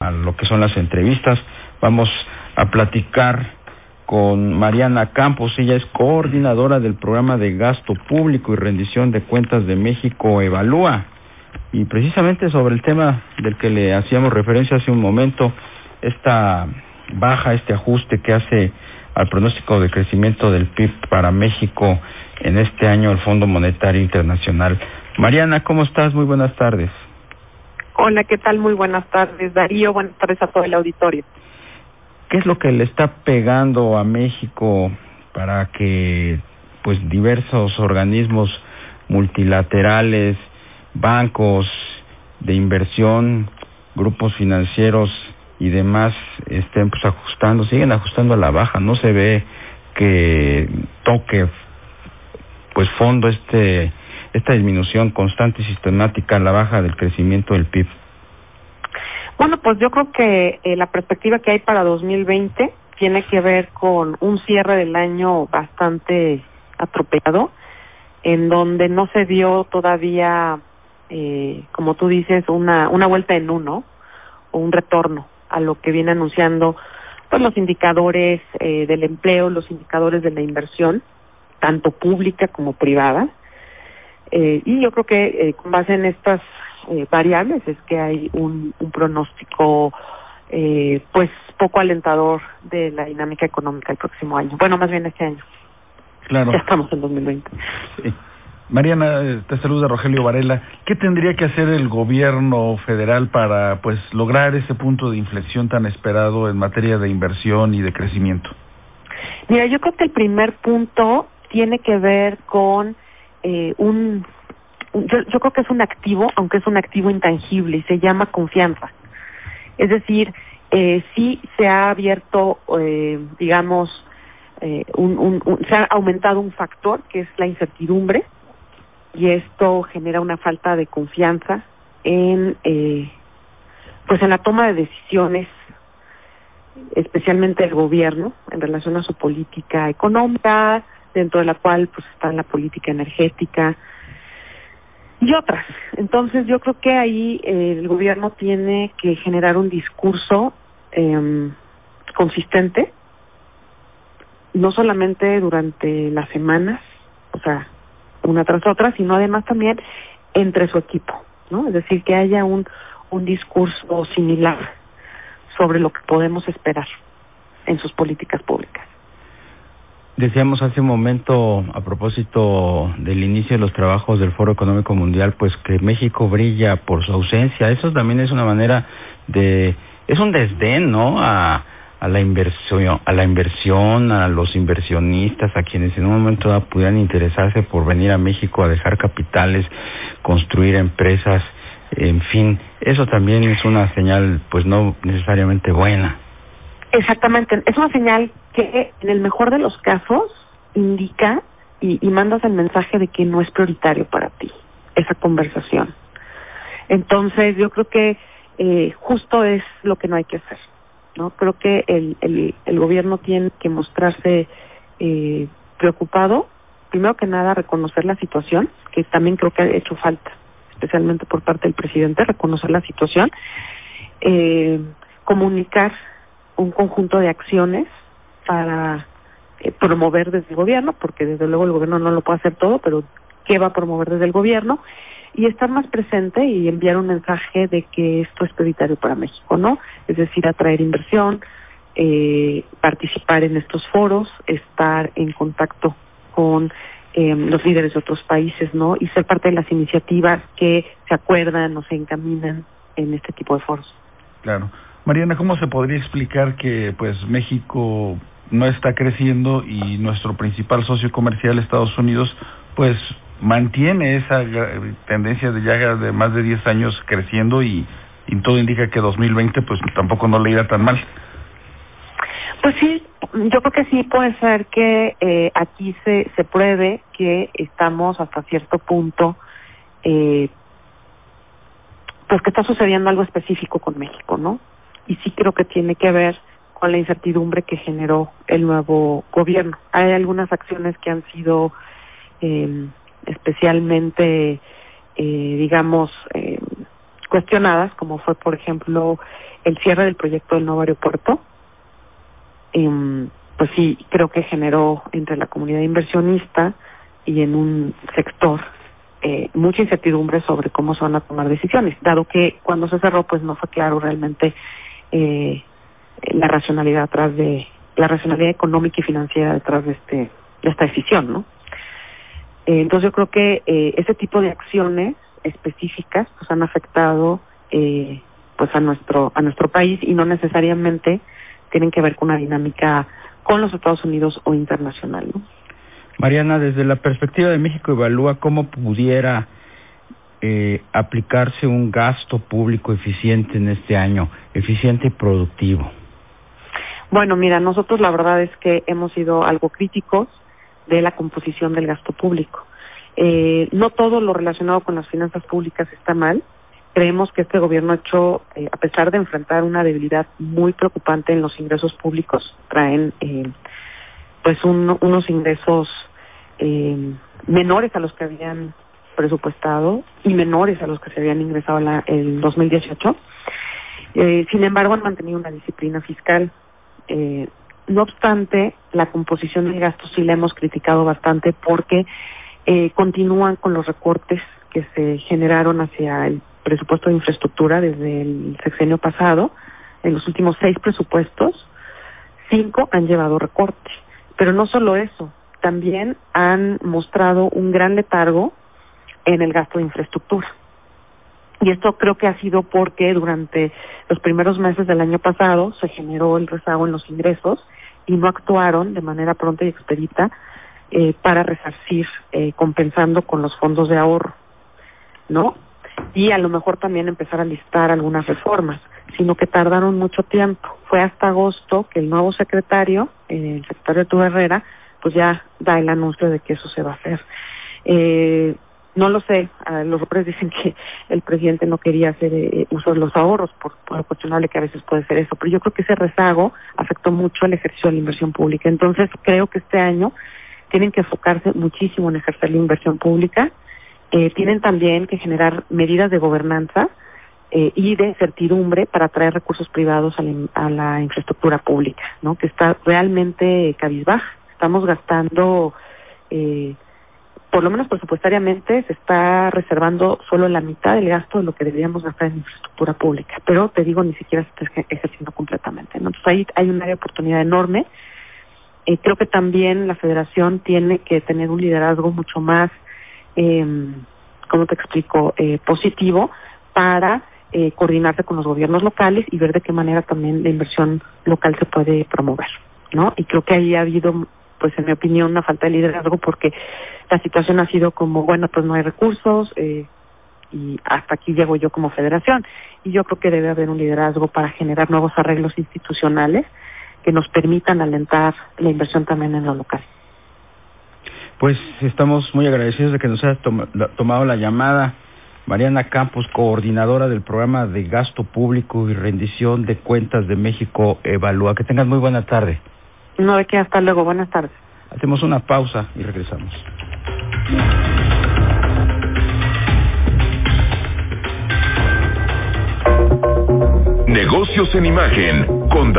a lo que son las entrevistas. Vamos a platicar con Mariana Campos, ella es coordinadora del programa de gasto público y rendición de cuentas de México Evalúa. Y precisamente sobre el tema del que le hacíamos referencia hace un momento, esta baja, este ajuste que hace al pronóstico de crecimiento del PIB para México en este año el Fondo Monetario Internacional. Mariana, ¿cómo estás? Muy buenas tardes. Hola, ¿qué tal? Muy buenas tardes, Darío. Buenas tardes a todo el auditorio. ¿Qué es lo que le está pegando a México para que pues diversos organismos multilaterales, bancos de inversión, grupos financieros y demás estén pues ajustando, siguen ajustando a la baja, no se ve que toque pues fondo este esta disminución constante y sistemática a la baja del crecimiento del PIB? Bueno, pues yo creo que eh, la perspectiva que hay para 2020 tiene que ver con un cierre del año bastante atropellado, en donde no se dio todavía, eh, como tú dices, una, una vuelta en uno o un retorno a lo que viene anunciando pues los indicadores eh, del empleo, los indicadores de la inversión, tanto pública como privada. Eh, y yo creo que eh, con base en estas eh, variables es que hay un, un pronóstico eh, pues poco alentador de la dinámica económica el próximo año. Bueno, más bien este año. Claro. Ya estamos en 2020. Sí. Mariana, te saluda Rogelio Varela. ¿Qué tendría que hacer el gobierno federal para pues lograr ese punto de inflexión tan esperado en materia de inversión y de crecimiento? Mira, yo creo que el primer punto tiene que ver con eh, un, yo, yo creo que es un activo, aunque es un activo intangible y se llama confianza. Es decir, eh, sí se ha abierto, eh, digamos, eh, un, un, un, se ha aumentado un factor que es la incertidumbre y esto genera una falta de confianza en, eh, pues en la toma de decisiones especialmente el gobierno en relación a su política económica, dentro de la cual pues está la política energética y otras. Entonces yo creo que ahí eh, el gobierno tiene que generar un discurso eh, consistente, no solamente durante las semanas, o sea, una tras otra, sino además también entre su equipo, ¿no? Es decir, que haya un un discurso similar sobre lo que podemos esperar en sus políticas públicas. Decíamos hace un momento, a propósito del inicio de los trabajos del Foro Económico Mundial, pues que México brilla por su ausencia. Eso también es una manera de, es un desdén, ¿no? A, a la inversión, a la inversión, a los inversionistas, a quienes en un momento dado pudieran interesarse por venir a México a dejar capitales, construir empresas, en fin, eso también es una señal, pues no necesariamente buena. Exactamente, es una señal que en el mejor de los casos indica y, y mandas el mensaje de que no es prioritario para ti esa conversación. Entonces yo creo que eh, justo es lo que no hay que hacer. no Creo que el, el, el gobierno tiene que mostrarse eh, preocupado, primero que nada reconocer la situación, que también creo que ha hecho falta, especialmente por parte del presidente, reconocer la situación, eh, comunicar un conjunto de acciones para eh, promover desde el gobierno, porque desde luego el gobierno no lo puede hacer todo, pero qué va a promover desde el gobierno y estar más presente y enviar un mensaje de que esto es prioritario para México, ¿no? Es decir, atraer inversión, eh, participar en estos foros, estar en contacto con eh, los líderes de otros países, ¿no? Y ser parte de las iniciativas que se acuerdan o se encaminan en este tipo de foros. Claro. Mariana, ¿cómo se podría explicar que pues México no está creciendo y nuestro principal socio comercial, Estados Unidos, pues mantiene esa tendencia de ya de más de 10 años creciendo y, y todo indica que 2020 pues tampoco no le irá tan mal? Pues sí, yo creo que sí puede ser que eh, aquí se, se pruebe que estamos hasta cierto punto, eh, pues que está sucediendo algo específico con México, ¿no? Y sí creo que tiene que ver con la incertidumbre que generó el nuevo gobierno. Hay algunas acciones que han sido eh, especialmente, eh, digamos, eh, cuestionadas, como fue, por ejemplo, el cierre del proyecto del nuevo aeropuerto. Eh, pues sí, creo que generó entre la comunidad inversionista y en un sector eh, mucha incertidumbre sobre cómo se van a tomar decisiones, dado que cuando se cerró, pues no fue claro realmente eh, la racionalidad atrás de la racionalidad económica y financiera detrás de este de esta decisión, ¿no? Eh, entonces yo creo que eh, ese tipo de acciones específicas pues han afectado eh, pues a nuestro a nuestro país y no necesariamente tienen que ver con una dinámica con los Estados Unidos o internacional, ¿no? Mariana, desde la perspectiva de México evalúa cómo pudiera eh, aplicarse un gasto público eficiente en este año, eficiente y productivo. Bueno, mira, nosotros la verdad es que hemos sido algo críticos de la composición del gasto público. Eh, no todo lo relacionado con las finanzas públicas está mal. Creemos que este gobierno ha hecho, eh, a pesar de enfrentar una debilidad muy preocupante en los ingresos públicos, traen eh, pues un, unos ingresos eh, menores a los que habían presupuestado y menores a los que se habían ingresado la, el 2018. Eh, sin embargo, han mantenido una disciplina fiscal. Eh, no obstante, la composición del gasto sí la hemos criticado bastante porque eh, continúan con los recortes que se generaron hacia el presupuesto de infraestructura desde el sexenio pasado. En los últimos seis presupuestos, cinco han llevado recortes. Pero no solo eso, también han mostrado un gran letargo en el gasto de infraestructura. Y esto creo que ha sido porque durante los primeros meses del año pasado se generó el rezago en los ingresos y no actuaron de manera pronta y expedita eh, para resarcir, eh, compensando con los fondos de ahorro, ¿no? Y a lo mejor también empezar a listar algunas reformas, sino que tardaron mucho tiempo. Fue hasta agosto que el nuevo secretario, eh, el secretario Tuve Herrera, pues ya da el anuncio de que eso se va a hacer. Eh, no lo sé, los reportes dicen que el presidente no quería hacer eh, uso de los ahorros, por, por lo cuestionable que a veces puede ser eso, pero yo creo que ese rezago afectó mucho el ejercicio de la inversión pública. Entonces, creo que este año tienen que enfocarse muchísimo en ejercer la inversión pública, eh, tienen también que generar medidas de gobernanza eh, y de certidumbre para atraer recursos privados a la, a la infraestructura pública, ¿no? que está realmente cabizbaja. Estamos gastando eh, por lo menos presupuestariamente se está reservando solo la mitad del gasto de lo que deberíamos gastar en infraestructura pública, pero te digo, ni siquiera se está ejerciendo completamente. ¿no? Entonces ahí hay un área de oportunidad enorme. Eh, creo que también la federación tiene que tener un liderazgo mucho más, eh, ¿cómo te explico?, eh, positivo para eh, coordinarse con los gobiernos locales y ver de qué manera también la inversión local se puede promover. ¿no? Y creo que ahí ha habido pues en mi opinión una falta de liderazgo porque la situación ha sido como bueno pues no hay recursos eh, y hasta aquí llego yo como federación y yo creo que debe haber un liderazgo para generar nuevos arreglos institucionales que nos permitan alentar la inversión también en lo local. Pues estamos muy agradecidos de que nos hayas tom tomado la llamada. Mariana Campos, coordinadora del programa de gasto público y rendición de cuentas de México Evalúa. Que tengas muy buena tarde. No, de que hasta luego. Buenas tardes. Hacemos una pausa y regresamos. Negocios en imagen con